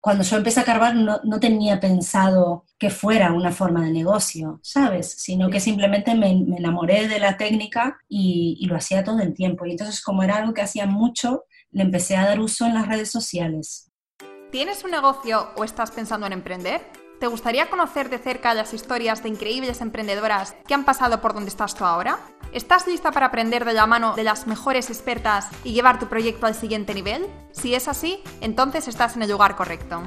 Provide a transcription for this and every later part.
cuando yo empecé a carvar no, no, tenía pensado que fuera una forma de negocio, ¿sabes? Sino que simplemente me, me enamoré de la técnica y, y, lo hacía todo el tiempo. Y entonces como era algo que hacía mucho, le empecé a dar uso en las redes sociales. ¿Tienes un negocio o estás pensando en emprender? ¿Te gustaría conocer de cerca las historias de increíbles emprendedoras que han pasado por donde estás tú ahora? ¿Estás lista para aprender de la mano de las mejores expertas y llevar tu proyecto al siguiente nivel? Si es así, entonces estás en el lugar correcto.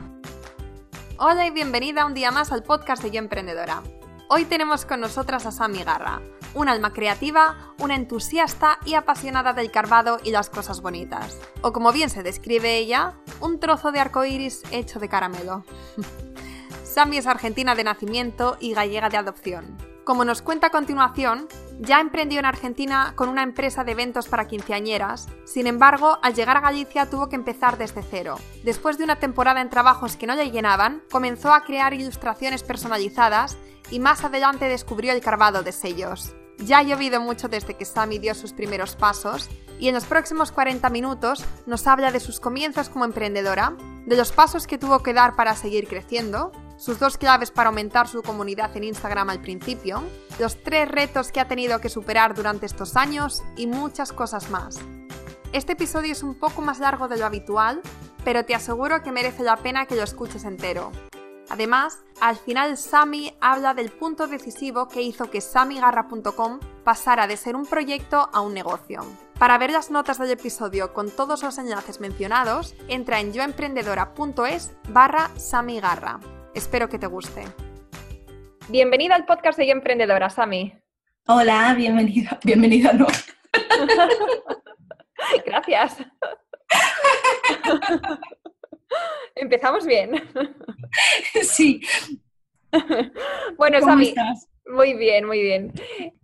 Hola y bienvenida un día más al podcast de Yo Emprendedora. Hoy tenemos con nosotras a Sami Garra, un alma creativa, una entusiasta y apasionada del carvado y las cosas bonitas. O como bien se describe ella, un trozo de arco iris hecho de caramelo. Sami es argentina de nacimiento y gallega de adopción. Como nos cuenta a continuación, ya emprendió en Argentina con una empresa de eventos para quinceañeras, sin embargo, al llegar a Galicia tuvo que empezar desde cero. Después de una temporada en trabajos que no le llenaban, comenzó a crear ilustraciones personalizadas y más adelante descubrió el carvado de sellos. Ya ha llovido mucho desde que Sami dio sus primeros pasos y en los próximos 40 minutos nos habla de sus comienzos como emprendedora, de los pasos que tuvo que dar para seguir creciendo, sus dos claves para aumentar su comunidad en Instagram al principio, los tres retos que ha tenido que superar durante estos años y muchas cosas más. Este episodio es un poco más largo de lo habitual, pero te aseguro que merece la pena que lo escuches entero. Además, al final Sami habla del punto decisivo que hizo que samigarra.com pasara de ser un proyecto a un negocio. Para ver las notas del episodio con todos los enlaces mencionados, entra en yoemprendedora.es barra samigarra. Espero que te guste. Bienvenida al podcast de Yo Emprendedora, Sami. Hola, bienvenida. Bienvenida, no. Gracias. Empezamos bien. Sí. Bueno, Sami. Muy bien, muy bien.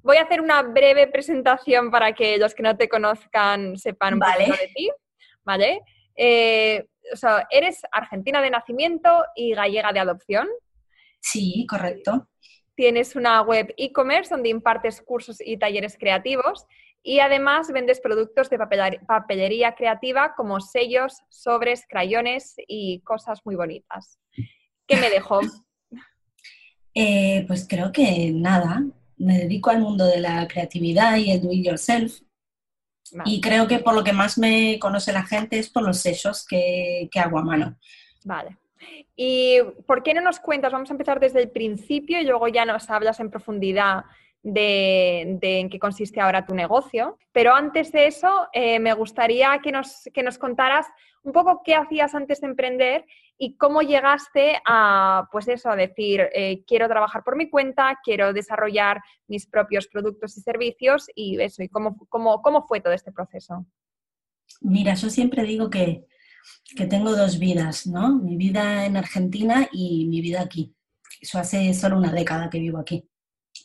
Voy a hacer una breve presentación para que los que no te conozcan sepan un poco de ti. ¿Vale? Eh, o sea, eres argentina de nacimiento y gallega de adopción. Sí, correcto. Tienes una web e-commerce donde impartes cursos y talleres creativos y además vendes productos de papelería creativa como sellos, sobres, crayones y cosas muy bonitas. ¿Qué me dejó? Eh, pues creo que nada. Me dedico al mundo de la creatividad y el do it yourself. Y creo que por lo que más me conoce la gente es por los sellos que, que hago a mano. Vale. ¿Y por qué no nos cuentas? Vamos a empezar desde el principio y luego ya nos hablas en profundidad de, en qué consiste ahora tu negocio. Pero antes de eso, eh, me gustaría que nos, que nos contaras un poco qué hacías antes de emprender y cómo llegaste a, pues eso, a decir, eh, quiero trabajar por mi cuenta, quiero desarrollar mis propios productos y servicios y eso, y cómo, cómo, cómo fue todo este proceso. Mira, yo siempre digo que, que tengo dos vidas, ¿no? Mi vida en Argentina y mi vida aquí. Eso hace solo una década que vivo aquí.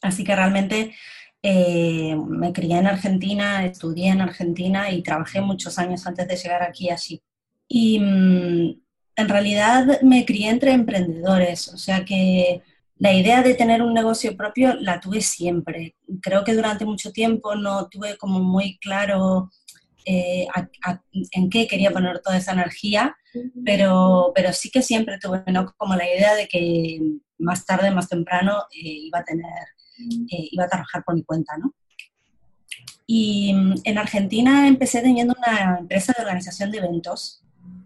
Así que realmente eh, me crié en Argentina, estudié en Argentina y trabajé muchos años antes de llegar aquí así. Y mm, en realidad me crié entre emprendedores, o sea que la idea de tener un negocio propio la tuve siempre. Creo que durante mucho tiempo no tuve como muy claro eh, en qué quería poner toda esa energía, pero, pero sí que siempre tuve como la idea de que más tarde, más temprano, eh, iba a tener, eh, iba a trabajar por mi cuenta, ¿no? Y mm, en Argentina empecé teniendo una empresa de organización de eventos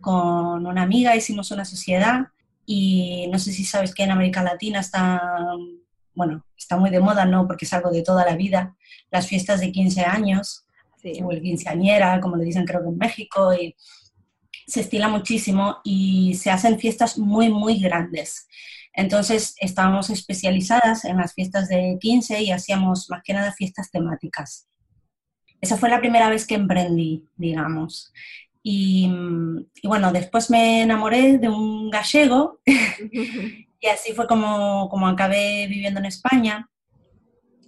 con una amiga hicimos una sociedad y no sé si sabes que en América Latina está, bueno, está muy de moda, ¿no? Porque es algo de toda la vida, las fiestas de 15 años, o el quinceañera, como le dicen creo que en México, y se estila muchísimo y se hacen fiestas muy, muy grandes. Entonces estábamos especializadas en las fiestas de 15 y hacíamos más que nada fiestas temáticas. Esa fue la primera vez que emprendí, digamos. Y, bueno, después me enamoré de un gallego y así fue como, como acabé viviendo en España.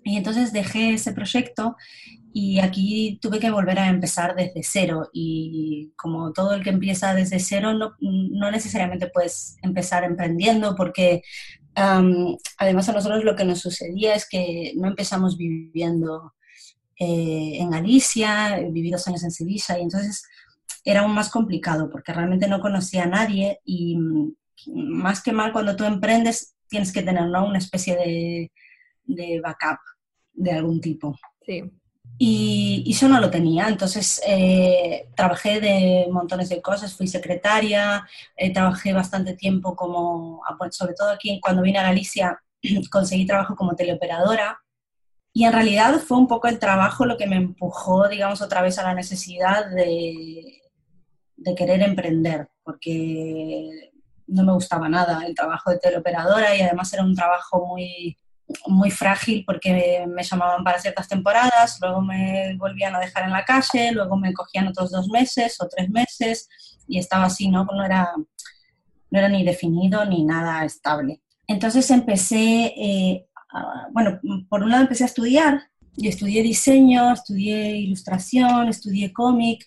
Y entonces dejé ese proyecto y aquí tuve que volver a empezar desde cero. Y como todo el que empieza desde cero, no, no necesariamente puedes empezar emprendiendo porque además a nosotros lo que nos sucedía es que no empezamos viviendo eh, en Galicia, viví dos años en Sevilla y entonces era aún más complicado porque realmente no conocía a nadie y mm, más que mal cuando tú emprendes tienes que tener una especie de, de backup de algún tipo. Sí. Y, yo no lo tenía, entonces eh, trabajé de montones de cosas, fui secretaria, eh, trabajé bastante tiempo como, ah, sobre todo aquí cuando vine a Galicia, conseguí trabajo como teleoperadora y en realidad fue un poco el trabajo lo que me empujó, digamos, otra vez a la necesidad de, de querer emprender, porque no me gustaba nada el trabajo de teleoperadora y además era un trabajo muy muy frágil porque me llamaban para ciertas temporadas, luego me volvían a dejar en la calle, luego me cogían otros dos meses o tres meses y estaba así, ¿no? Era, no era ni definido ni nada estable. Entonces empecé, eh, bueno, por un lado empecé a estudiar y estudié diseño, estudié ilustración, estudié cómic,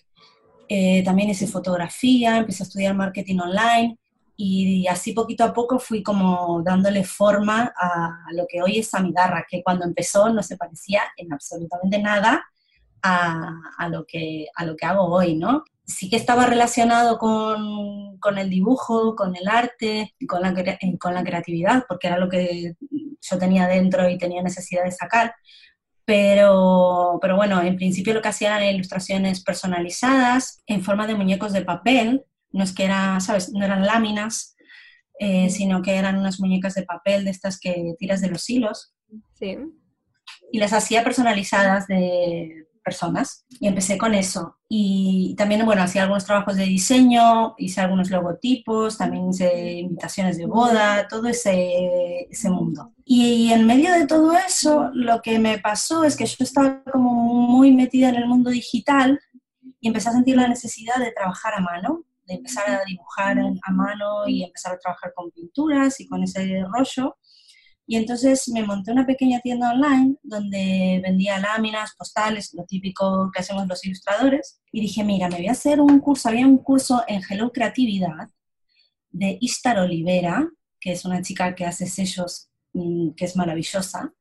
eh, también hice fotografía, empecé a estudiar marketing online y así poquito a poco fui como dándole forma a lo que hoy es Samigarra, que cuando empezó no se parecía en absolutamente nada a, lo, que, a lo que hago hoy, ¿no? Sí que estaba relacionado con, con el dibujo, con el arte, con la, con la creatividad, porque era lo que yo tenía dentro y tenía necesidad de sacar. Pero, pero bueno, en principio lo que hacía eran ilustraciones personalizadas en forma de muñecos de papel, no es que eran, ¿sabes? No eran láminas, eh, sino que eran unas muñecas de papel de estas que tiras de los hilos. Sí. Y las hacía personalizadas de personas. Y empecé con eso. Y también, bueno, hacía algunos trabajos de diseño, hice algunos logotipos, también hice invitaciones de boda, todo ese, ese mundo. Y en medio de todo eso, lo que me pasó es que yo estaba como muy metida en el mundo digital y empecé a sentir la necesidad de trabajar a mano de empezar a dibujar a mano y empezar a trabajar con pinturas y con ese rollo. Y entonces me monté una pequeña tienda online donde vendía láminas, postales, lo típico que hacemos los ilustradores. Y dije, mira, me voy a hacer un curso, había un curso en Hello Creatividad de Istar Olivera, que es una chica que hace sellos Mm, que es maravillosa,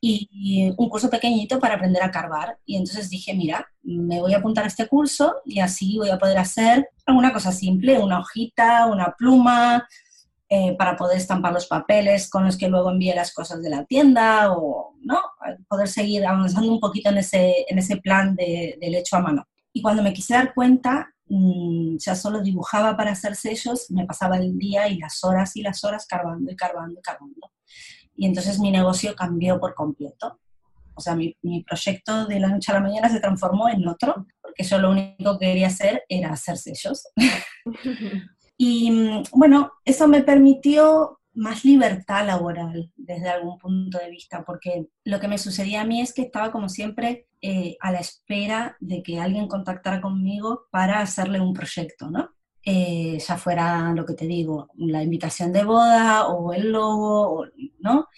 y, un curso pequeñito para aprender a carbar. Y entonces dije, mira, me voy a apuntar a este curso y así voy a poder hacer alguna cosa simple, una hojita, una pluma, eh, para poder estampar los papeles con los que luego envíe las cosas de la tienda o, ¿no? Poder seguir avanzando un poquito en ese, en ese plan de, del hecho a mano. Y cuando me quise dar cuenta, mm, ya solo dibujaba para hacer sellos, me pasaba el día y las horas y las horas carbando y carbando y carbando y entonces mi negocio cambió por completo. O sea, mi, mi, proyecto de la noche a la mañana se transformó en otro, porque yo lo único que quería hacer era hacer sellos. y bueno, eso me permitió más libertad laboral desde algún punto de vista, porque lo que me sucedía a mí es que estaba como siempre eh, a la espera de que alguien contactara conmigo para hacerle un proyecto, ¿no? Eh, ya fuera lo que te digo, la invitación de boda o el logo, ¿no?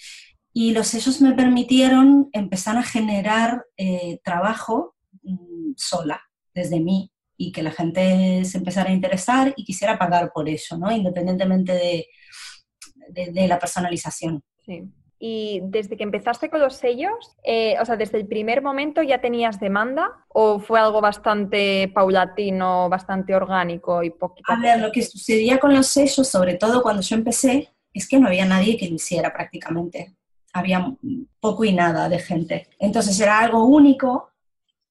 Y los sellos me permitieron empezar a generar eh, trabajo mm, sola, desde mí, y que la gente se empezara a interesar y quisiera pagar por eso, ¿no? Independientemente de, de, de la personalización. Sí. Y desde que empezaste con los sellos, eh, o sea, desde el primer momento ya tenías demanda o fue algo bastante paulatino, bastante orgánico y poquito? A ver, lo que sucedía con los sellos, sobre todo cuando yo empecé, es que no había nadie que lo hiciera prácticamente. Había poco y nada de gente. Entonces era algo único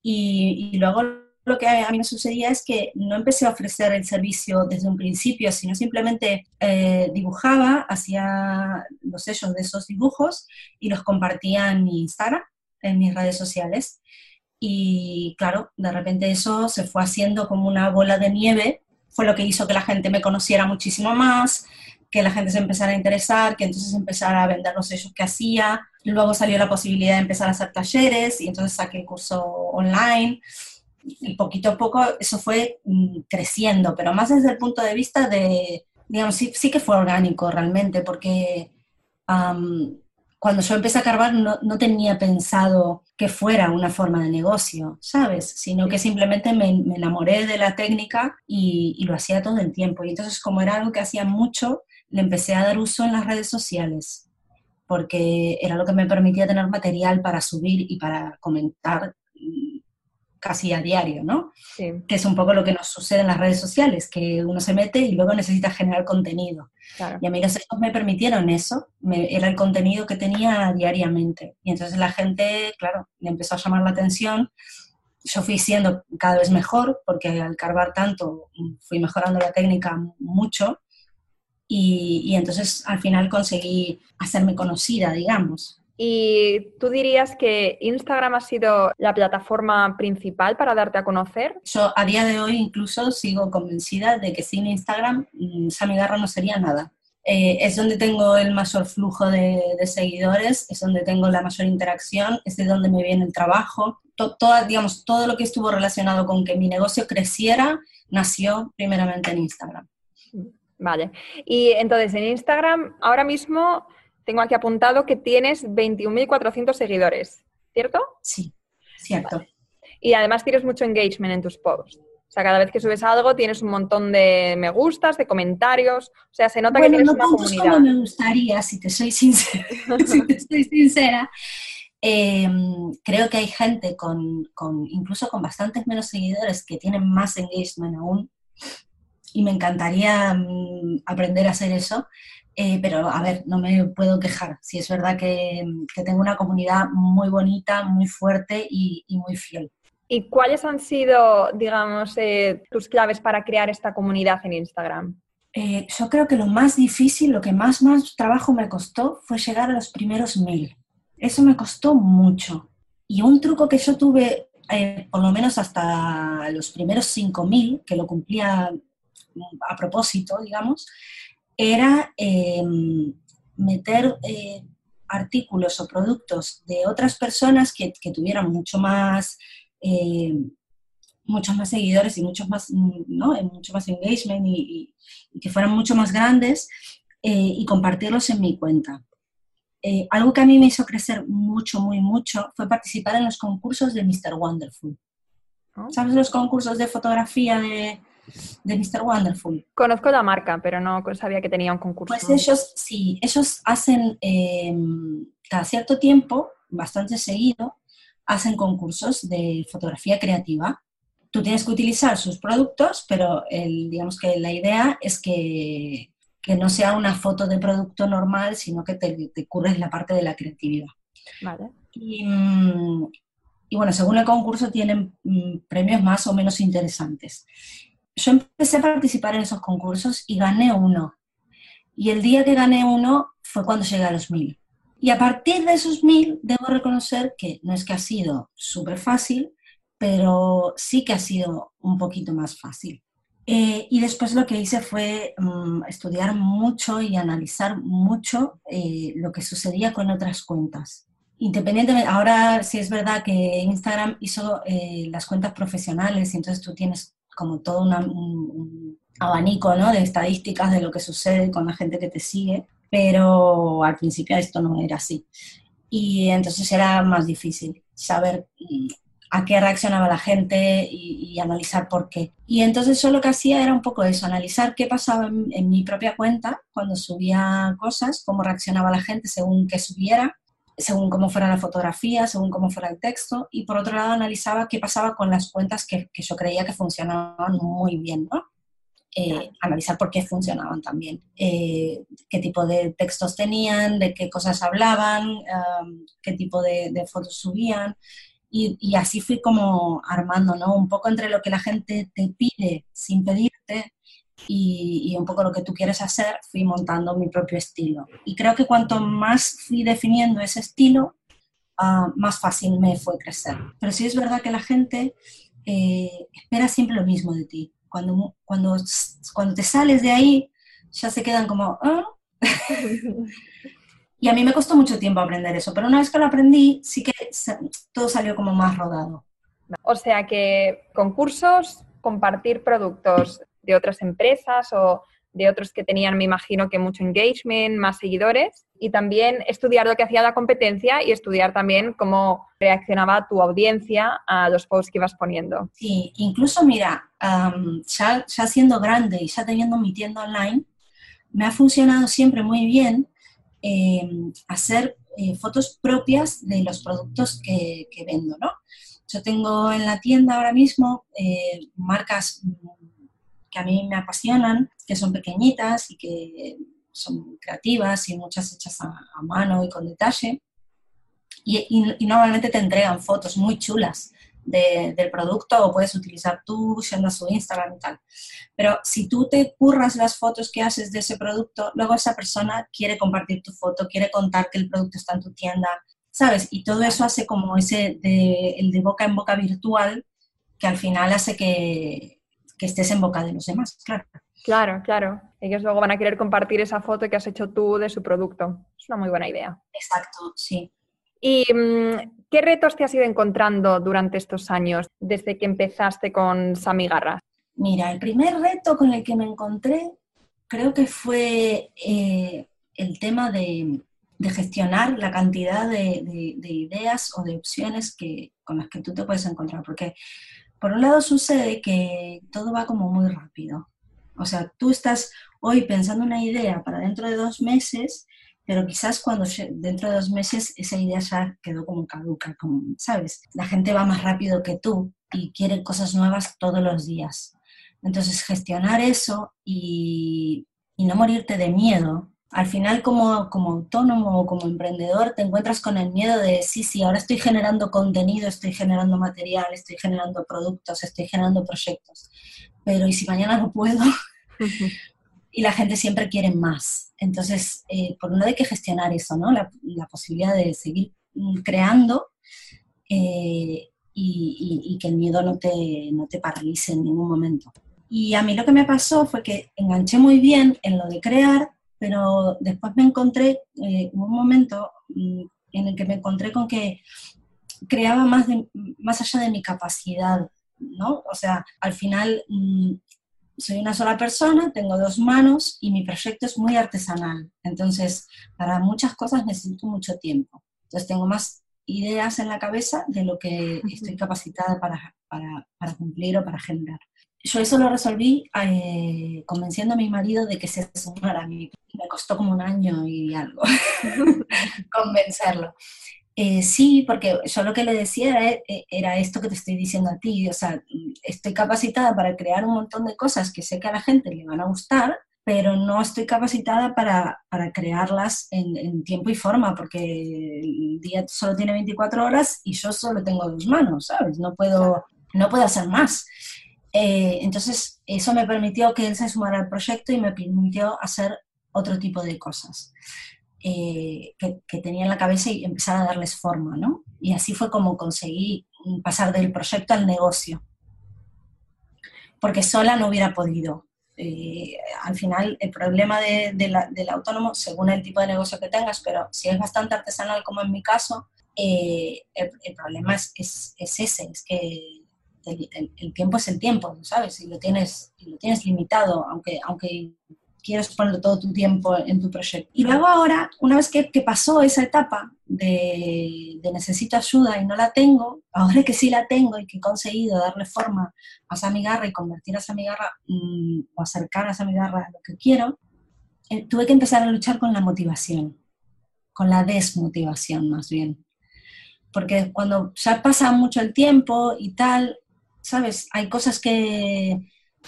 y, y luego lo que a mí me sucedía es que no empecé a ofrecer el servicio desde un principio, sino simplemente eh, dibujaba, hacía los sellos de esos dibujos y los compartía en mi Instagram, en mis redes sociales. Y claro, de repente eso se fue haciendo como una bola de nieve, fue lo que hizo que la gente me conociera muchísimo más, que la gente se empezara a interesar, que entonces empezara a vender los sellos que hacía. Luego salió la posibilidad de empezar a hacer talleres y entonces saqué el curso online y poquito a poco eso fue mm, creciendo, pero más desde el punto de vista de, digamos, sí, sí que fue orgánico realmente, porque cuando yo empecé a carbar no, no, tenía pensado que fuera una forma de negocio, ¿sabes? Sino que simplemente me, me enamoré de la técnica y, y, lo hacía todo el tiempo. Y entonces como era algo que hacía mucho, le empecé a dar uso en las redes sociales, porque era lo que me permitía tener material para subir y para comentar casi a diario, ¿no? Sí. Que es un poco lo que nos sucede en las redes sociales, que uno se mete y luego necesita generar contenido. Claro. Y a mí los me permitieron eso, me- era el contenido que tenía diariamente. Y entonces la gente, claro, le empezó a llamar la atención. Yo fui siendo cada vez mejor, porque al carbar tanto mm, fui mejorando la técnica mucho. Y, y entonces al final conseguí hacerme conocida, digamos. ¿Y tú dirías que Instagram ha sido la plataforma principal para darte a conocer? Yo a día de hoy incluso sigo convencida de que sin Instagram mm, Sammy Garra no sería nada. Eh, es donde tengo el mayor flujo de, de seguidores, es donde tengo la mayor interacción, es de donde me viene el trabajo. To- toda, digamos, todo lo que estuvo relacionado con que mi negocio creciera nació primeramente en Instagram. Vale. Y entonces en Instagram ahora mismo tengo aquí apuntado que tienes 21.400 seguidores, ¿cierto? Sí, cierto. Y además tienes mucho engagement en tus posts. O sea, cada vez que subes algo tienes un montón de me gustas, de comentarios. O sea, se nota Bueno, que no tienes una tantos comunidad. como me gustaría, si te soy sincera. si te soy sincera. Eh, creo que hay gente con, con, incluso con bastantes menos seguidores que tienen más engagement aún. Y me encantaría mm, aprender a hacer eso. Eh, pero a ver, no me puedo quejar. Si es verdad que, que tengo una comunidad muy bonita, muy fuerte y, y muy fiel. ¿Y cuáles han sido, digamos, eh, tus claves para crear esta comunidad en Instagram? Eh, yo creo que lo más difícil, lo que más, más trabajo me costó fue llegar a los primeros mil. Eso me costó mucho. Y un truco que yo tuve, eh, por lo menos hasta los primeros 5000, que lo cumplía mm, a propósito, digamos, era eh, meter eh, artículos o productos de otras personas que, que tuvieran mucho más, eh, muchos más seguidores y muchos más, mm, ¿no? Eh, mucho más engagement y, y- y que fueran mucho más grandes eh, y compartirlos en mi cuenta. Eh, algo que a mí me hizo crecer mucho, muy mucho fue participar en los concursos de Mr. Wonderful. ¿no? ¿Sabes los concursos de fotografía de, de Mr. Wonderful? Conozco la marca, pero no sabía que tenía un concurso. Pues ellos, sí, ellos hacen eh, cada cierto tiempo, bastante seguido, hacen concursos de fotografía creativa. Tú tienes que utilizar sus productos, pero el, digamos que la idea es que, que no sea una foto de producto normal, sino que te, te curres la parte de la creatividad. Vale. Y, mm, y bueno, según el concurso tienen mm, premios más o menos interesantes. Yo empecé a participar en esos concursos y gané uno. Y el día que gané uno fue cuando llegué a los mil. Y a partir de esos mil, debo reconocer que no es que ha sido súper fácil, pero sí que ha sido un poquito más fácil. Eh, y después lo que hice fue mm, estudiar mucho y analizar mucho eh, lo que sucedía con otras cuentas. Independientemente, ahora sí es verdad que Instagram hizo eh, las cuentas profesionales entonces tú tienes como todo un, un abanico ¿no? de estadísticas de lo que sucede con la gente que te sigue, pero al principio esto no era así. Y entonces era más difícil saber mm, a qué reaccionaba la gente y, analizar por qué. Y entonces yo lo que hacía era un poco eso, analizar qué pasaba en, en mi propia cuenta cuando subía cosas, cómo reaccionaba la gente según qué subiera, según cómo fuera la fotografía, según cómo fuera el texto, y por otro lado analizaba qué pasaba con las cuentas que, que yo creía que funcionaban muy bien, ¿no? Eh, Claro. analizar por qué funcionaban también, eh, qué tipo de textos tenían, de qué cosas hablaban, um, qué tipo de, de fotos subían, y, y así fui como armando, ¿no? Un poco entre lo que la gente te pide sin pedirte y, y un poco lo que tú quieres hacer, fui montando mi propio estilo. Y creo que cuanto más fui definiendo ese estilo, ah, más fácil me fue crecer. Pero sí es verdad que la gente eh, espera siempre lo mismo de ti. Cuando, cuando, cuando te sales de ahí, ya se quedan como, "Ah". Y a mí me costó mucho tiempo aprender eso, pero una vez que lo aprendí, sí que todo salió como más rodado. O sea que concursos, compartir productos de otras empresas o de otros que tenían, me imagino que mucho engagement, más seguidores, y también estudiar lo que hacía la competencia y estudiar también cómo reaccionaba tu audiencia a los posts que ibas poniendo. Sí, incluso mira, ya, siendo grande y ya teniendo mi tienda online, me ha funcionado siempre muy bien eh, hacer eh, fotos propias de los productos que, vendo, ¿no? Yo tengo en la tienda ahora mismo eh, marcas a mí me apasionan, que son pequeñitas y que son creativas y muchas hechas a, mano y con detalle. Y, normalmente te entregan fotos muy chulas del producto o puedes utilizar tú yendo a su Instagram y tal. Pero si tú te curras las fotos que haces de ese producto, luego esa persona quiere compartir tu foto, quiere contar que el producto está en tu tienda, ¿sabes? Y todo eso hace como ese el de boca en boca virtual que al final hace que, que estés en boca de los demás, claro. Claro, claro. Ellos luego van a querer compartir esa foto que has hecho tú de su producto. Es una muy buena idea. Exacto, sí. ¿Y mm, qué retos te has ido encontrando durante estos años, desde que empezaste con Samigarra? Mira, el primer reto con el que me encontré creo que fue eh, el tema de, gestionar la cantidad de, de, ideas o de opciones que, con las que tú te puedes encontrar. Porque por un lado sucede que todo va como muy rápido. O sea, tú estás hoy pensando una idea para dentro de dos meses, pero quizás cuando dentro de dos meses esa idea ya quedó como caduca, como, ¿sabes? La gente va más rápido que tú y quiere cosas nuevas todos los días. Entonces, gestionar eso y, y no morirte de miedo. Al final, como, como autónomo o como emprendedor, te encuentras con el miedo de, sí, sí, ahora estoy generando contenido, estoy generando material, estoy generando productos, estoy generando proyectos pero ¿y si mañana no puedo? y la gente siempre quiere más. Entonces, eh, por un lado hay que gestionar eso, ¿no? La, posibilidad de seguir mm, creando eh, y, que el miedo no te, no te paralice en ningún momento. Y a mí lo que me pasó fue que enganché muy bien en lo de crear, pero después me encontré, eh, un momento mm, en el que me encontré con que creaba más, más allá de mi capacidad ¿no? O sea, al final mm, soy una sola persona, tengo dos manos y mi proyecto es muy artesanal. Entonces, para muchas cosas necesito mucho tiempo. Entonces, tengo más ideas en la cabeza de lo que estoy capacitada para, para, cumplir o para generar. Yo eso lo resolví eh, convenciendo a mi marido de que se sumara a mí. Me costó como un año y algo convencerlo. Eh, sí, porque yo lo que le decía eh, era, esto que te estoy diciendo a ti, o sea, estoy capacitada para crear un montón de cosas que sé que a la gente le van a gustar, pero no estoy capacitada para, crearlas en, tiempo y forma, porque el día solo tiene 24 horas y yo solo tengo dos manos, ¿sabes? No puedo, no puedo hacer más. Eh, entonces, eso me permitió que él se sumara al proyecto y me permitió hacer otro tipo de cosas. Eh, que, tenía en la cabeza y empezar a darles forma, ¿no? Y así fue como conseguí pasar del proyecto al negocio, porque sola no hubiera podido. Eh, al final, el problema del autónomo, según el tipo de negocio que tengas, pero si es bastante artesanal como en mi caso, eh, el, problema es, ese, es que el, tiempo es el tiempo, ¿sabes? Y lo tienes, lo tienes limitado, aunque, aunque quieres poner todo tu tiempo en tu proyecto. Y luego ahora, una vez que, pasó esa etapa de, necesito ayuda y no la tengo, ahora que sí la tengo y que he conseguido darle forma a esa migarra y convertir a esa migarra mm, o acercar a esa migarra a lo que quiero, eh, tuve que empezar a luchar con la motivación, con la desmotivación más bien. Porque cuando ya pasa mucho el tiempo y tal, ¿sabes? Hay cosas que,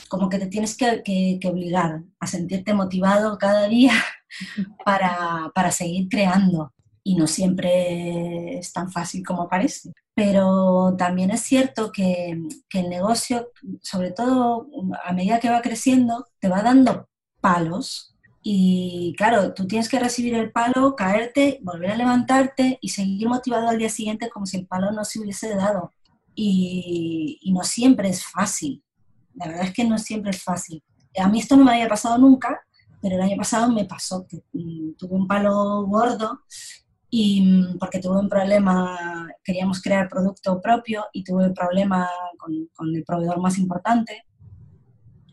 como que te tienes que, obligar a sentirte motivado cada día para, seguir creando. Y no siempre es tan fácil como parece. Pero también es cierto que, el negocio, sobre todo a medida que va creciendo, te va dando palos y claro, tú tienes que recibir el palo, caerte, volver a levantarte y seguir motivado al día siguiente como si el palo no se hubiese dado. Y no siempre es fácil. La verdad es que no siempre es fácil. A mí esto no me había pasado nunca, pero el año pasado me pasó que mm, tuve un palo gordo y mm, porque tuve un problema, queríamos crear producto propio y tuve un problema con, el proveedor más importante,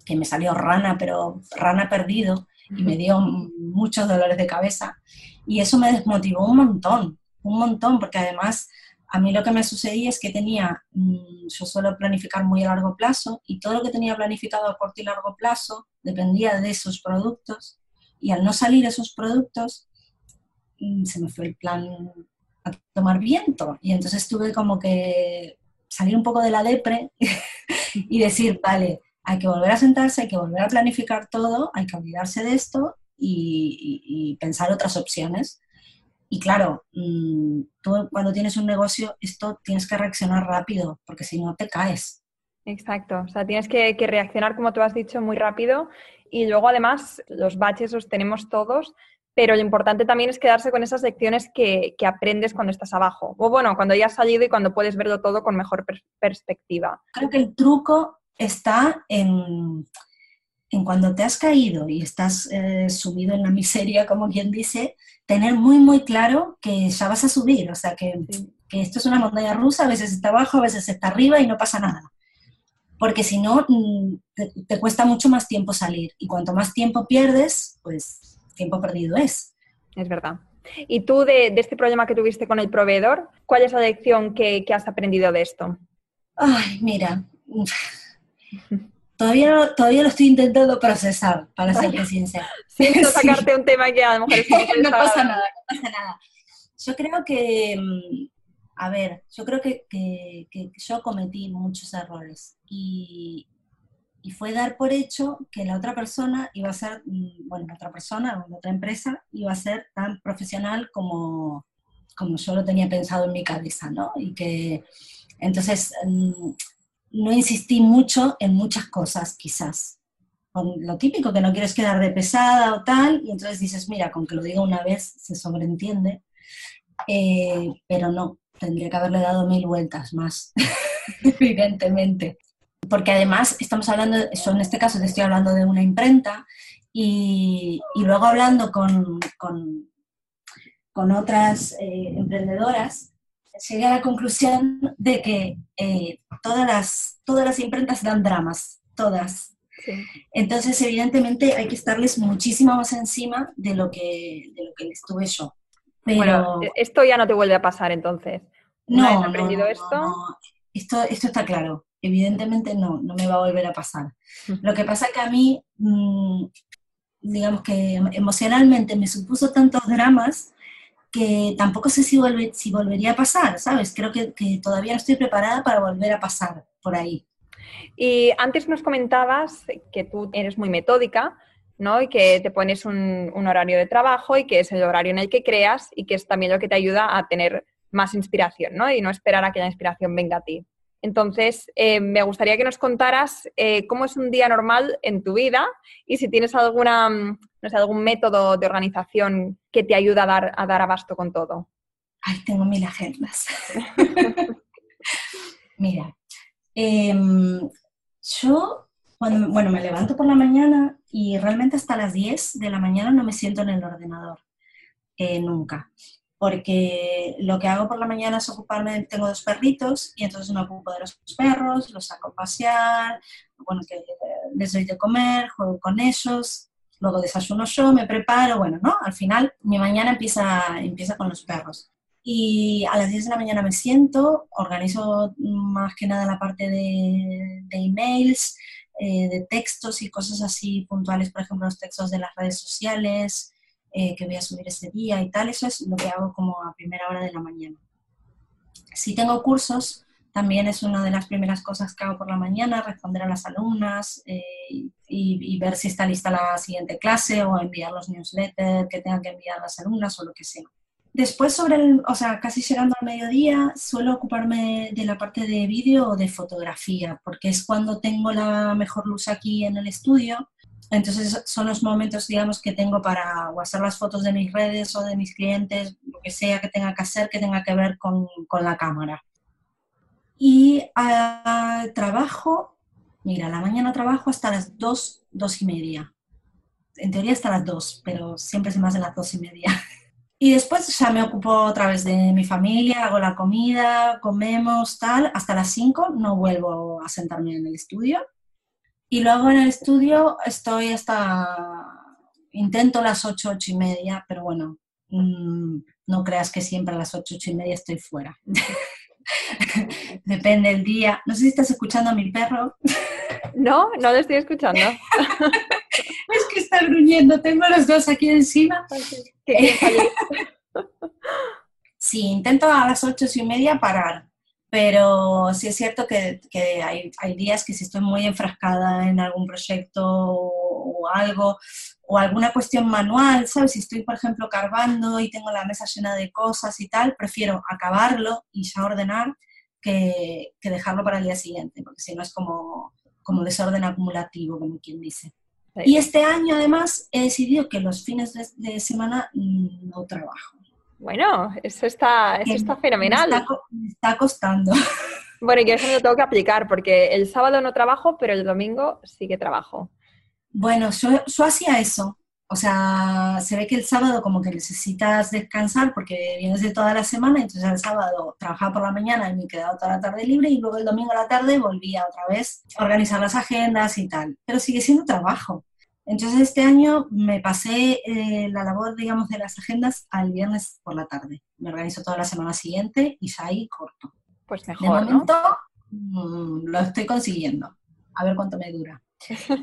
que me salió rana, pero rana perdido, y me dio muchos dolores de cabeza. Y eso me desmotivó un montón, un montón, porque además a mí lo que me sucedía es que tenía, mm, yo suelo planificar muy a largo plazo y todo lo que tenía planificado a corto y largo plazo dependía de esos productos y al no salir esos productos mm, se me fue el plan a tomar viento y entonces tuve como que salir un poco de la depre y decir, vale, hay que volver a sentarse, hay que volver a planificar todo, hay que olvidarse de esto y, pensar otras opciones. Y claro, mm, tú cuando tienes un negocio, esto tienes que reaccionar rápido, porque si no te caes. Exacto, o sea, tienes que, que, reaccionar, como tú has dicho, muy rápido. Y luego, además, los baches los tenemos todos, pero lo importante también es quedarse con esas lecciones que, aprendes cuando estás abajo. O bueno, cuando ya has salido y cuando puedes verlo todo con mejor perspectiva. Creo que el truco está en, en cuando te has caído y estás eh, sumido en la miseria, como quien dice, tener muy, muy claro que ya vas a subir. O sea, que, que esto es una montaña rusa, a veces está abajo, a veces está arriba y no pasa nada. Porque si no, mm, te, te cuesta mucho más tiempo salir. Y cuanto más tiempo pierdes, pues tiempo perdido es. Es verdad. Y tú, de, este problema que tuviste con el proveedor, ¿cuál es la lección que, has aprendido de esto? Ay, mira, todavía, todavía lo estoy intentando procesar, para ser sincera. Siento sacarte un tema que a lo mejor no pasa nada, no pasa nada. Yo creo que, mm, a ver, yo creo que, que yo cometí muchos errores y, y fue dar por hecho que la otra persona iba a ser, mm, bueno, la otra persona o la otra empresa iba a ser tan profesional como, como yo lo tenía pensado en mi cabeza, ¿no? Y que entonces mm, no insistí mucho en muchas cosas, quizás. Con lo típico, que no quieres quedar de pesada o tal, y entonces dices, mira, con que lo diga una vez se sobreentiende, eh, pero no, tendría que haberle dado mil vueltas más, evidentemente porque además estamos hablando, yo en este caso te estoy hablando de una imprenta y, luego hablando con, con, otras eh, emprendedoras, llegué a la conclusión de que eh, todas, las, todas las imprentas dan dramas, todas. Entonces, evidentemente, hay que estarles muchísimo más encima de lo que, de lo que estuve yo. Bueno, esto ya no te vuelve a pasar entonces. No, ¿No aprendido esto? Esto, esto está claro evidentemente no, no me va a volver a pasar. Lo que pasa es que a mí, mm, digamos que emocionalmente me supuso tantos dramas que tampoco sé si, volvería a pasar, ¿sabes? Creo que, todavía no estoy preparada para volver a pasar por ahí. Y antes nos comentabas que tú eres muy metódica, ¿no? Y que te pones un, un, horario de trabajo y que es el horario en el que creas y que es también lo que te ayuda a tener más inspiración, ¿no? Y no esperar a que la inspiración venga a ti. Entonces, eh, me gustaría que nos contaras eh, cómo es un día normal en tu vida y si tienes alguna, mm, no sé, algún método de organización que te ayuda a dar, a dar abasto con todo. Ay, tengo mil agendas. Mira, em, yo, bueno, me levanto por la mañana y realmente hasta las 10 de la mañana no me siento en el ordenador, eh, nunca porque lo que hago por la mañana es ocuparme, tengo dos perritos y entonces me ocupo de los perros, los saco a pasear, bueno, que les doy de comer, juego con ellos, luego desayuno yo, me preparo, bueno, ¿no? Al final mi mañana empieza, empieza con los perros. Y a las 10 de la mañana me siento, organizo más que nada la parte de, de emails, eh, de textos y cosas así puntuales, por ejemplo, los textos de las redes sociales, eh, que voy a subir ese día y tal. Eso es lo que hago como a primera hora de la mañana. Si tengo cursos, también es una de las primeras cosas que hago por la mañana, responder a las alumnas eh, y, ver si está lista la siguiente clase o enviar los newsletters que tengan que enviar las alumnas o lo que sea. Después, sobre el, o sea, casi llegando al mediodía, suelo ocuparme de la parte de vídeo o de fotografía, porque es cuando tengo la mejor luz aquí en el estudio entonces son los momentos, digamos, que tengo para hacer las fotos de mis redes o de mis clientes, lo que sea que tenga que hacer, que tenga que ver con, con la cámara. Y uh, trabajo, mira, la mañana trabajo hasta las dos, dos y media. En teoría hasta las dos, pero siempre se me hace las dos y media. Y después ya me ocupo otra vez de mi familia, hago la comida, comemos, tal. Hasta las cinco no vuelvo a sentarme en el estudio y luego en el estudio estoy hasta, intento las 8, 8 y media, pero bueno, mm, no creas que siempre a las 8, 8 y media estoy fuera. Depende del día. No sé si estás escuchando a mi perro. No, no lo estoy escuchando. es que está gruñendo, tengo los dos aquí encima. sí, intento a las ocho y media parar Pero sí es cierto que, que hay, hay, días que si estoy muy enfrascada en algún proyecto o algo, o alguna cuestión manual, ¿sabes? Si estoy, por ejemplo, cargando y tengo la mesa llena de cosas y tal, prefiero acabarlo y ya ordenar que, que dejarlo para el día siguiente, porque si no es como, como desorden acumulativo, como quien dice. Y este año, además, he decidido que los fines de, semana no trabajo. Bueno, eso está, eso está fenomenal. Me está, costando. Bueno, yo eso lo tengo que aplicar porque el sábado no trabajo, pero el domingo sí que trabajo. Bueno, yo, hacía eso. O sea, se ve que el sábado como que necesitas descansar porque vienes de toda la semana, entonces el sábado trabajaba por la mañana y me quedaba toda la tarde libre y luego el domingo a la tarde volvía otra vez a organizar las agendas y tal. Pero sigue siendo trabajo. Entonces este año me pasé eh, la labor, digamos, de las agendas al viernes por la tarde. Me organizo toda la semana siguiente y ya ahí corto. Pues mejor, De momento mm, lo estoy consiguiendo. A ver cuánto me dura.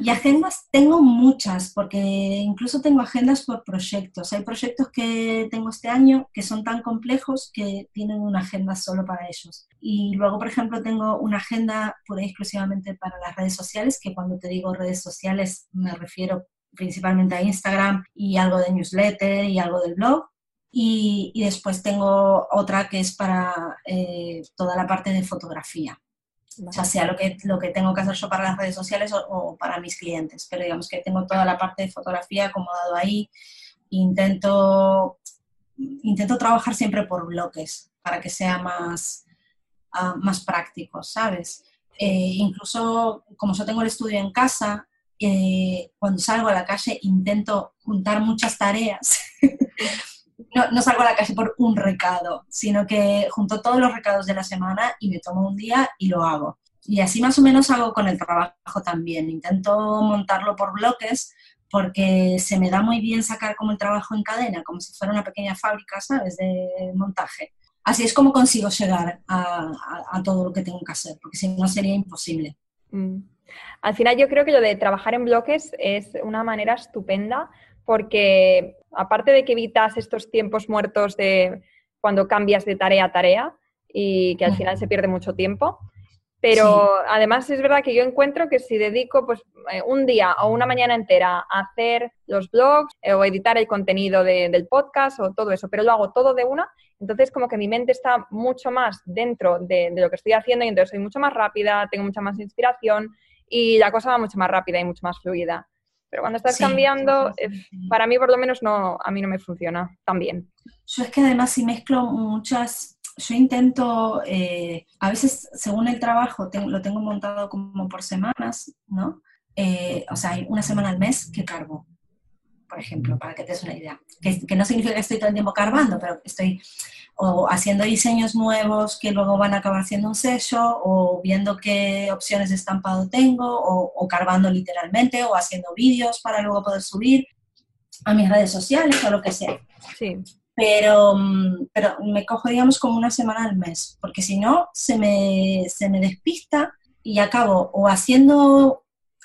Y agendas tengo muchas, porque incluso tengo agendas por proyectos. Hay proyectos que tengo este año que son tan complejos que tienen una agenda solo para ellos. Y luego, por ejemplo, tengo una agenda pura y exclusivamente para las redes sociales, que cuando te digo redes sociales me refiero principalmente a Instagram y algo de newsletter y algo del blog. Y, después tengo otra que es para eh, toda la parte de fotografía ya sea lo que, lo que tengo que hacer yo para las redes sociales o, para mis clientes, pero digamos que tengo toda la parte de fotografía acomodado ahí, intento, intento trabajar siempre por bloques para que sea más, uh, más práctico, ¿sabes? Eh, incluso como yo tengo el estudio en casa, eh, cuando salgo a la calle intento juntar muchas tareas no, salgo a la calle por un recado, sino que junto todos los recados de la semana y me tomo un día y lo hago. Y así más o menos hago con el trabajo también. Intento montarlo por bloques porque se me da muy bien sacar como el trabajo en cadena, como si fuera una pequeña fábrica, ¿sabes?, de montaje. Así es como consigo llegar a, todo lo que tengo que hacer, porque si no sería imposible. Mm. Al final yo creo que lo de trabajar en bloques es una manera estupenda porque aparte de que evitas estos tiempos muertos de cuando cambias de tarea a tarea y que al final se pierde mucho tiempo, pero además es verdad que yo encuentro que si dedico pues eh, un día o una mañana entera a hacer los blogs eh, o editar el contenido del podcast o todo eso, pero lo hago todo de una, entonces como que mi mente está mucho más dentro de, de lo que estoy haciendo y entonces soy mucho más rápida, tengo mucha más inspiración y la cosa va mucho más rápida y mucho más fluida. Pero cuando estás cambiando, eh, para mí por lo menos no, a mí no me funciona tan bien. Yo es que además si mezclo muchas, yo intento, eh, a veces según el trabajo lo tengo montado como por semanas, ¿no? Eh, o sea, hay una semana al mes que cargo, por ejemplo, para que te des una idea. Que, que no significa que estoy todo el tiempo cargando, pero estoy o haciendo diseños nuevos que luego van a acabar siendo un sello, o viendo qué opciones de estampado tengo, o, o cargando literalmente, o haciendo vídeos para luego poder subir a mis redes sociales o lo que sea. Sí. Pero, mm, pero me cojo, digamos, como una semana al mes, porque si no, se me, se me despista y acabo o haciendo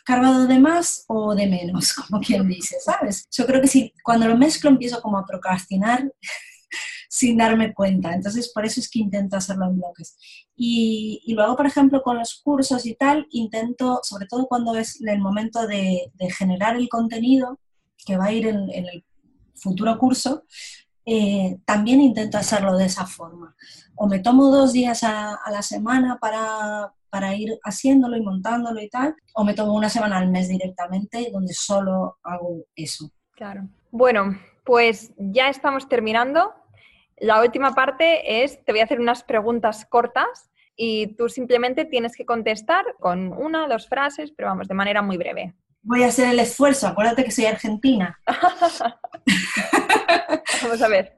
cargado de más o de menos, como quien dice, ¿sabes? Yo creo que si cuando lo mezclo empiezo como a procrastinar sin darme cuenta. Entonces, por eso es que intento hacerlo en bloques. Y, y luego, por ejemplo, con los cursos y tal, intento, sobre todo cuando es el momento de, generar el contenido que va a ir en, el futuro curso, eh, también intento hacerlo de esa forma. O me tomo dos días a, a la semana para, para ir haciéndolo y montándolo y tal, o me tomo una semana al mes directamente donde solo hago eso. Claro. Bueno, pues ya estamos terminando. La última parte es, te voy a hacer unas preguntas cortas y tú simplemente tienes que contestar con una, dos frases, pero vamos, de manera muy breve. Voy a hacer el esfuerzo, acuérdate que soy argentina. vamos a ver.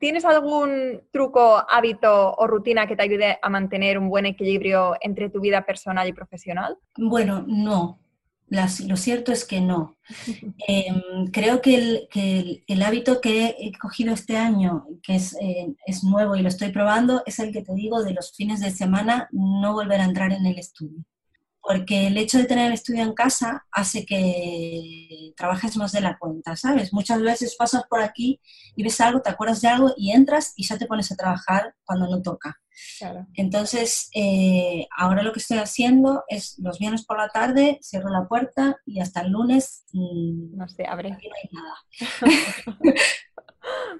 ¿Tienes algún truco, hábito o rutina que te ayude a mantener un buen equilibrio entre tu vida personal y profesional? Bueno, no lo cierto es que no. Em, creo que, el, el, hábito que he cogido este año, que es, eh, es, nuevo y lo estoy probando, es el que te digo de los fines de semana no volver a entrar en el estudio. Porque el hecho de tener el estudio en casa hace que trabajes más de la cuenta, ¿sabes? Muchas veces pasas por aquí y ves algo, te acuerdas de algo y entras y ya te pones a trabajar cuando no toca. Entonces, eh, ahora lo que estoy haciendo es los viernes por la tarde, cierro la puerta y hasta el lunes mm, no se abre. No hay nada.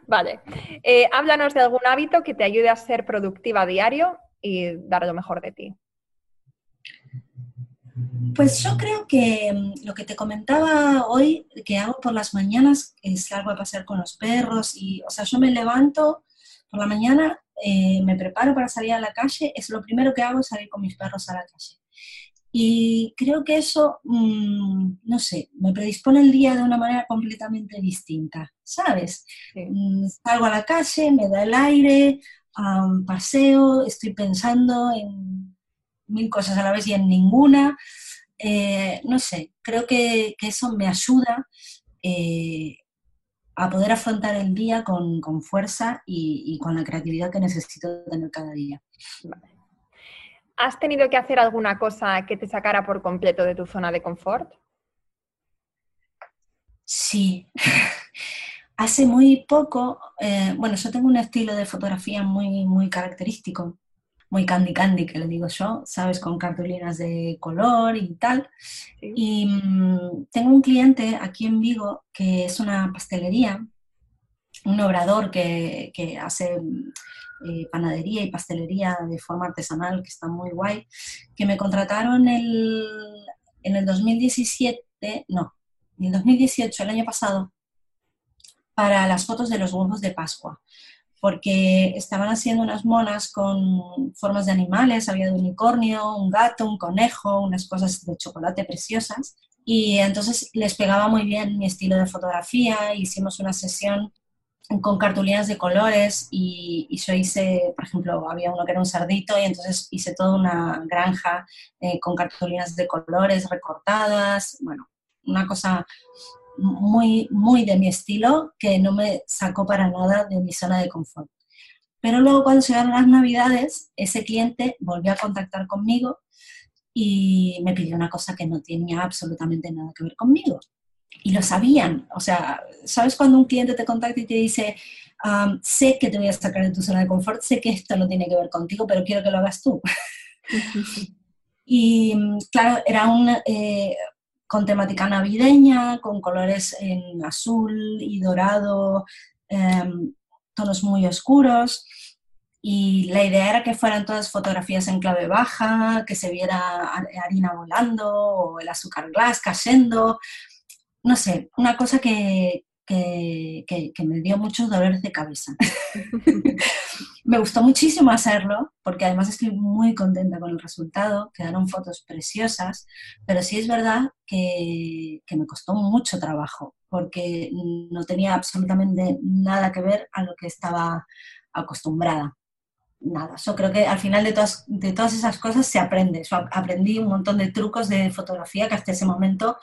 vale. Eh, háblanos de algún hábito que te ayude a ser productiva a diario y dar lo mejor de ti. Pues yo creo que mm, lo que te comentaba hoy, que hago por las mañanas, es salgo a pasear con los perros y, o sea, yo me levanto por la mañana, eh, me preparo para salir a la calle, es lo primero que hago, salir con mis perros a la calle. Y creo que eso, mm, no sé, me predispone el día de una manera completamente distinta, ¿sabes? Mm, salgo a la calle, me da el aire, paseo, estoy pensando en mil cosas a la vez y en ninguna. Eh, no sé, creo que, eso me ayuda eh, a poder afrontar el día con, fuerza y, con la creatividad que necesito tener cada día. ¿Has tenido que hacer alguna cosa que te sacara por completo de tu zona de confort? Sí. Hace muy poco, eh, bueno, yo tengo un estilo de fotografía muy, muy característico muy candy candy, que le digo yo, ¿sabes? Con cartulinas de color y tal. Y mm, tengo un cliente aquí en Vigo que es una pastelería, un obrador que, que hace eh, panadería y pastelería de forma artesanal, que está muy guay, que me contrataron el, en el 2017, no, en el 2018, el año pasado, para las fotos de los huevos de Pascua porque estaban haciendo unas monas con formas de animales, había de unicornio, un gato, un conejo, unas cosas de chocolate preciosas. Y entonces les pegaba muy bien mi estilo de fotografía, hicimos una sesión con cartulinas de colores y, yo hice, por ejemplo, había uno que era un cerdito y entonces hice toda una granja eh, con cartulinas de colores recortadas, bueno, una cosa muy, muy de mi estilo que no me sacó para nada de mi zona de confort. Pero luego cuando llegaron las navidades, ese cliente volvió a contactar conmigo y me pidió una cosa que no tenía absolutamente nada que ver conmigo. Y lo sabían. O sea, ¿sabes cuando un cliente te contacta y te dice, sé que te voy a sacar de tu zona de confort, sé que esto no tiene que ver contigo, pero quiero que lo hagas tú? y claro, era un, eh, con temática navideña, con colores en azul y dorado, em, tonos muy oscuros. Y la idea era que fueran todas fotografías en clave baja, que se viera harina volando o el azúcar glass cayendo. No sé, una cosa que, que, me dio muchos dolores de cabeza. me gustó muchísimo hacerlo, porque además estoy muy contenta con el resultado, quedaron fotos preciosas, pero sí es verdad que, que me costó mucho trabajo, porque no tenía absolutamente nada que ver a lo que estaba acostumbrada nada, yo creo que al final de todas, de todas esas cosas se aprende. Yo aprendí un montón de trucos de fotografía que hasta ese momento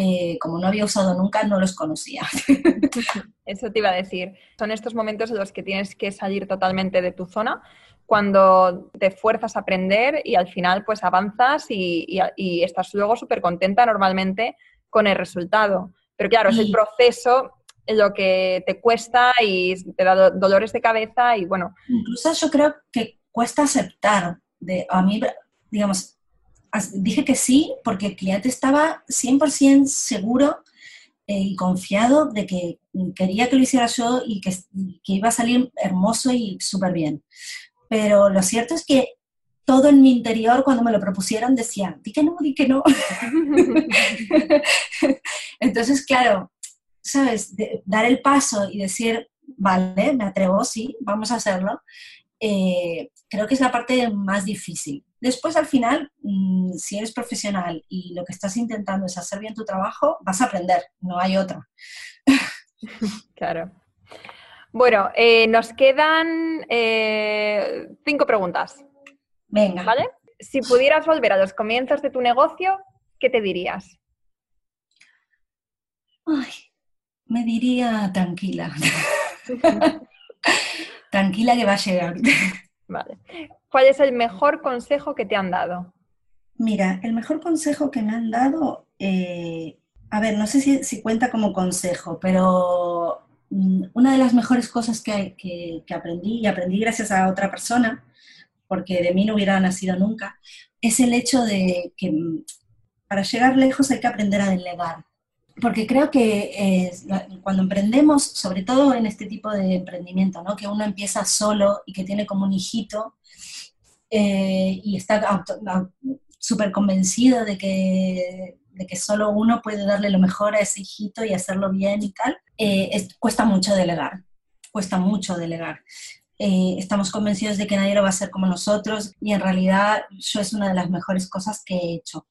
eh, como no había usado nunca, no los conocía. Eso te iba a decir. Son estos momentos en los que tienes que salir totalmente de tu zona, cuando te fuerzas a aprender y al final pues avanzas y, estás luego súper contenta normalmente con el resultado. Pero claro, es el proceso lo que te cuesta y te da dolores de cabeza y bueno. Incluso yo creo que cuesta aceptar. De, a mí, digamos, dije que sí porque el cliente estaba 100% seguro eh, y confiado de que quería que lo hiciera yo y que, iba a salir hermoso y súper bien. Pero lo cierto es que todo en mi interior, cuando me lo propusieron, decía, di que no, di que no. Entonces, claro, ¿sabes? dar el paso y decir, vale, me atrevo, sí, vamos a hacerlo, eh, creo que es la parte más difícil. Después, al final, mm, si eres profesional y lo que estás intentando es hacer bien tu trabajo, vas a aprender, no hay otra. Claro. Bueno, eh, nos quedan eh, cinco preguntas. Venga. ¿Vale? Si pudieras volver a los comienzos de tu negocio, ¿qué te dirías? Ay, me diría tranquila. tranquila que va a llegar. Vale. ¿Cuál es el mejor consejo que te han dado? Mira, el mejor consejo que me han dado, eh, a ver, no sé si, cuenta como consejo, pero mm, una de las mejores cosas que, que, aprendí, y aprendí gracias a otra persona, porque de mí no hubiera nacido nunca, es el hecho de que mm, para llegar lejos hay que aprender a delegar. Porque creo que eh, cuando emprendemos, sobre todo en este tipo de emprendimiento, ¿no? que uno empieza solo y que tiene como un hijito eh, y está súper convencido de que, de que solo uno puede darle lo mejor a ese hijito y hacerlo bien y tal, eh, cuesta mucho delegar, cuesta mucho delegar. Eh, estamos convencidos de que nadie lo va a hacer como nosotros y en realidad eso es una de las mejores cosas que he hecho.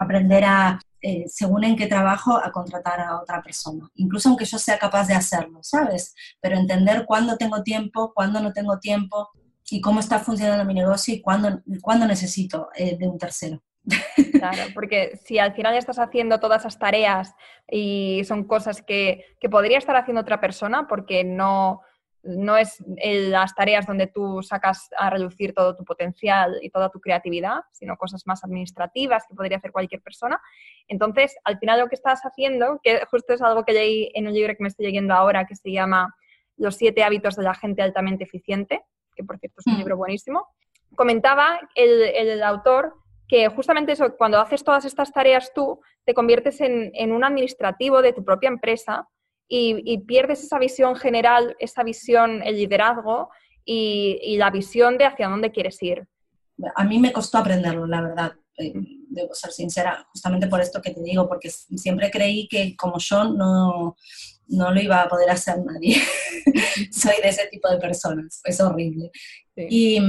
Aprender a, eh, según en qué trabajo, a contratar a otra persona, incluso aunque yo sea capaz de hacerlo, ¿sabes? Pero entender cuándo tengo tiempo, cuándo no tengo tiempo y cómo está funcionando mi negocio y cuándo, cuándo necesito eh, de un tercero. Claro, porque si al final estás haciendo todas esas tareas y son cosas que, que podría estar haciendo otra persona porque no, no es las tareas donde tú sacas a reducir todo tu potencial y toda tu creatividad, sino cosas más administrativas que podría hacer cualquier persona. Entonces, al final lo que estás haciendo, que justo es algo que leí en un libro que me estoy leyendo ahora, que se llama Los siete hábitos de la gente altamente eficiente, que por cierto es un mm. libro buenísimo, comentaba el, el autor que justamente eso, cuando haces todas estas tareas tú, te conviertes en, en un administrativo de tu propia empresa y, pierdes esa visión general, esa visión, el liderazgo y, la visión de hacia dónde quieres ir. A mí me costó aprenderlo, la verdad. Eh, debo ser sincera, justamente por esto que te digo, porque siempre creí que como yo no, no lo iba a poder hacer nadie. Soy de ese tipo de personas, es horrible. Y,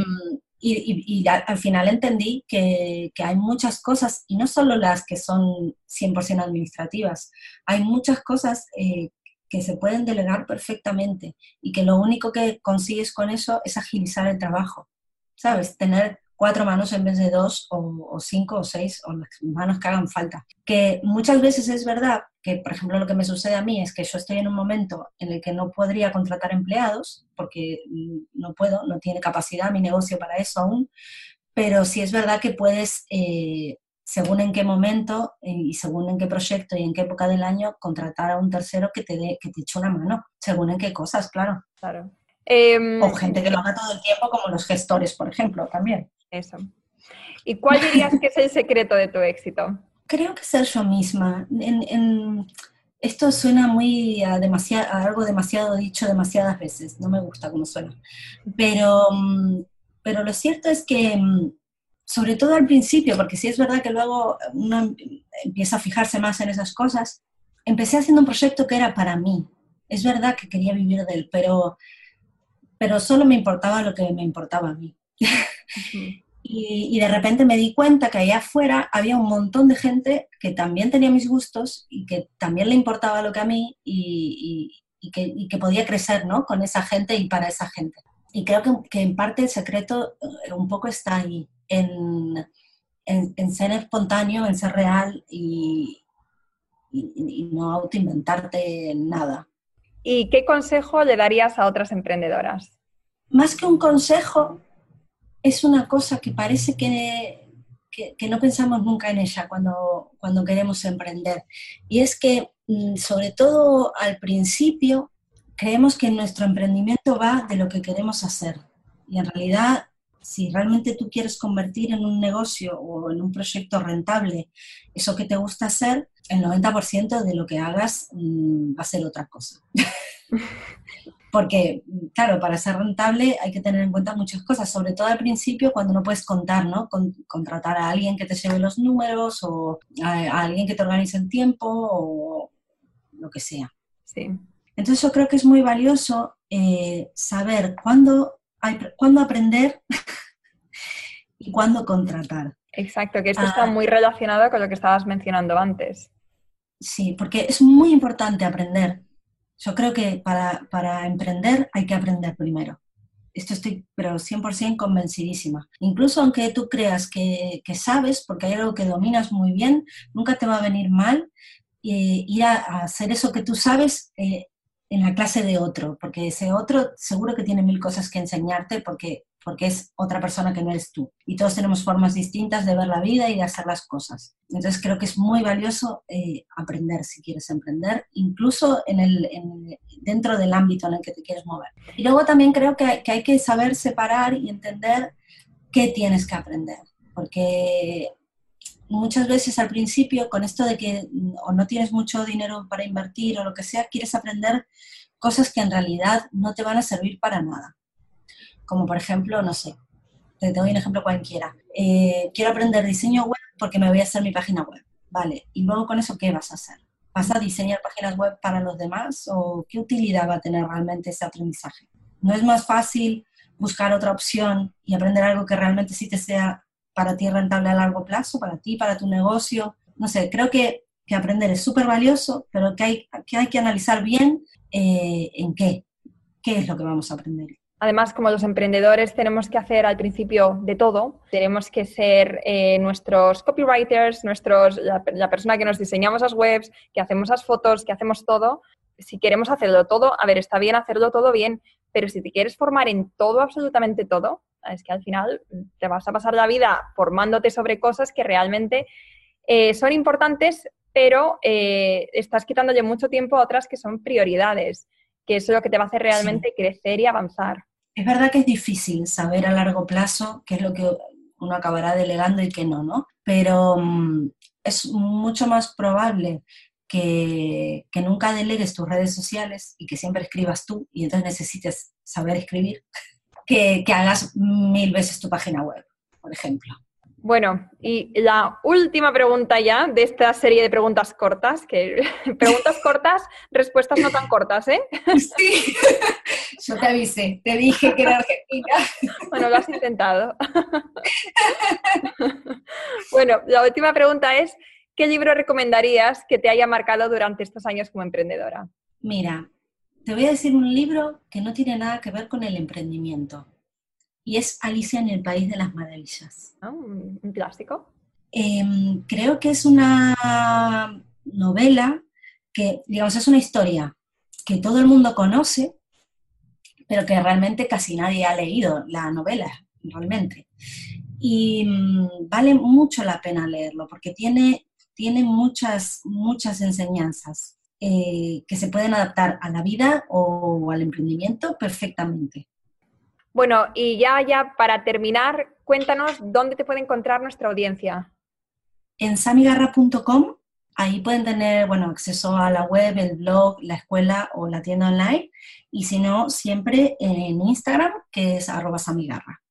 y, al final entendí que, que, hay muchas cosas, y no solo las que son 100% administrativas, hay muchas cosas eh, que se pueden delegar perfectamente y que lo único que consigues con eso es agilizar el trabajo, ¿sabes? Tener cuatro manos en vez de dos o, cinco o seis o las manos que hagan falta. Que muchas veces es verdad que, por ejemplo, lo que me sucede a mí es que yo estoy en un momento en el que no podría contratar empleados porque no puedo, no tiene capacidad mi negocio para eso aún, pero sí es verdad que puedes eh, según en qué momento y según en qué proyecto y en qué época del año, contratar a un tercero que te, dé, que te eche una mano, según en qué cosas, claro. Claro. Em, o gente que lo haga todo el tiempo, como los gestores, por ejemplo, también. Eso. ¿Y cuál dirías que es el secreto de tu éxito? Creo que ser yo misma. En, esto suena muy a, demasiado, a algo demasiado dicho demasiadas veces, no me gusta cómo suena. Pero, mm, pero lo cierto es que mm, sobre todo al principio, porque sí es verdad que luego uno empieza a fijarse más en esas cosas, empecé haciendo un proyecto que era para mí. Es verdad que quería vivir de él, pero, pero solo me importaba lo que me importaba a mí. y, de repente me di cuenta que allá afuera había un montón de gente que también tenía mis gustos y que también le importaba lo que a mí y, que, y que, podía crecer ¿no? con esa gente y para esa gente. Y creo que, que en parte el secreto eh, un poco está ahí en, en, ser espontáneo, en ser real y, y, no autoinventarte nada. ¿Y qué consejo le darías a otras emprendedoras? Más que un consejo, es una cosa que parece que, que, no pensamos nunca en ella cuando, cuando queremos emprender. Y es que, mm, sobre todo al principio, creemos que nuestro emprendimiento va de lo que queremos hacer. Y en realidad si realmente tú quieres convertir en un negocio o en un proyecto rentable eso que te gusta hacer, el 90% de lo que hagas mm, va a ser otra cosa. Porque, claro, para ser rentable hay que tener en cuenta muchas cosas, sobre todo al principio cuando no puedes contar, ¿no? contratar a alguien que te lleve los números o a, alguien que te organice el tiempo o lo que sea. Sí. Entonces yo creo que es muy valioso eh, saber cuándo cuándo aprender y cuándo contratar. Exacto, que esto está ah. muy relacionado con lo que estabas mencionando antes. Sí, porque es muy importante aprender. Yo creo que para, emprender hay que aprender primero. Esto estoy, pero 100% convencidísima. Incluso aunque tú creas que, sabes, porque hay algo que dominas muy bien, nunca te va a venir mal eh, ir a, hacer eso que tú sabes eh, en la clase de otro, porque ese otro seguro que tiene mil cosas que enseñarte porque, porque es otra persona que no eres tú. Y todos tenemos formas distintas de ver la vida y de hacer las cosas. Entonces creo que es muy valioso eh, aprender si quieres emprender, incluso en el, dentro del ámbito en el que te quieres mover. Y luego también creo que que hay que saber separar y entender qué tienes que aprender. Porque muchas veces al principio, con esto de que o no tienes mucho dinero para invertir o lo que sea, quieres aprender cosas que en realidad no te van a servir para nada. Como por ejemplo, no sé, te doy un ejemplo cualquiera. Eh, quiero aprender diseño web porque me voy a hacer mi página web. Vale, y luego con eso, ¿qué vas a hacer? ¿Vas a diseñar páginas web para los demás o qué utilidad va a tener realmente ese aprendizaje? ¿No es más fácil buscar otra opción y aprender algo que realmente sí te sea para ti rentable a largo plazo, para ti, para tu negocio? No sé, creo que, que aprender es súper valioso, pero que hay, que hay que analizar bien eh, en qué, qué es lo que vamos a aprender. Además, como los emprendedores tenemos que hacer al principio de todo, tenemos que ser eh, nuestros copywriters, nuestros, la, persona que nos diseñamos las webs, que hacemos las fotos, que hacemos todo. Si queremos hacerlo todo, a ver, está bien hacerlo todo bien, pero si te quieres formar en todo, absolutamente todo, es que al final te vas a pasar la vida formándote sobre cosas que realmente eh, son importantes, pero eh, estás quitándole mucho tiempo a otras que son prioridades, que es lo que te va a hacer realmente crecer y avanzar. Es verdad que es difícil saber a largo plazo qué es lo que uno acabará delegando y qué no, ¿no? Pero mm, es mucho más probable que, nunca delegues tus redes sociales y que siempre escribas tú y entonces necesites saber escribir, que, que hagas mil veces tu página web, por ejemplo. Bueno, y la última pregunta ya de esta serie de preguntas cortas, que preguntas cortas, respuestas no tan cortas, ¿eh? Sí, yo te avisé, te dije que era Argentina. Bueno, lo has intentado. Bueno, la última pregunta es, ¿qué libro recomendarías que te haya marcado durante estos años como emprendedora? Mira, te voy a decir un libro que no tiene nada que ver con el emprendimiento y es Alicia en el País de las Maravillas. Ah, ¿Un clásico? Em, creo que es una novela que, digamos, es una historia que todo el mundo conoce, pero que realmente casi nadie ha leído la novela, realmente. Y mm, vale mucho la pena leerlo, porque tiene, tiene muchas, muchas enseñanzas eh, que se pueden adaptar a la vida o al emprendimiento perfectamente. Bueno, y ya, ya para terminar, cuéntanos dónde te puede encontrar nuestra audiencia. En samigarra.com, ahí pueden tener, bueno, acceso a la web, el blog, la escuela o la tienda online. Y si no, siempre en Instagram, que es arroba samigarra.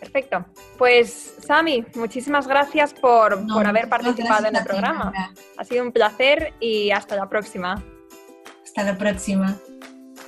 Perfecto. Pues, Sami, muchísimas gracias por, haber participado en el programa. ha sido un placer y hasta la próxima. Hasta la próxima.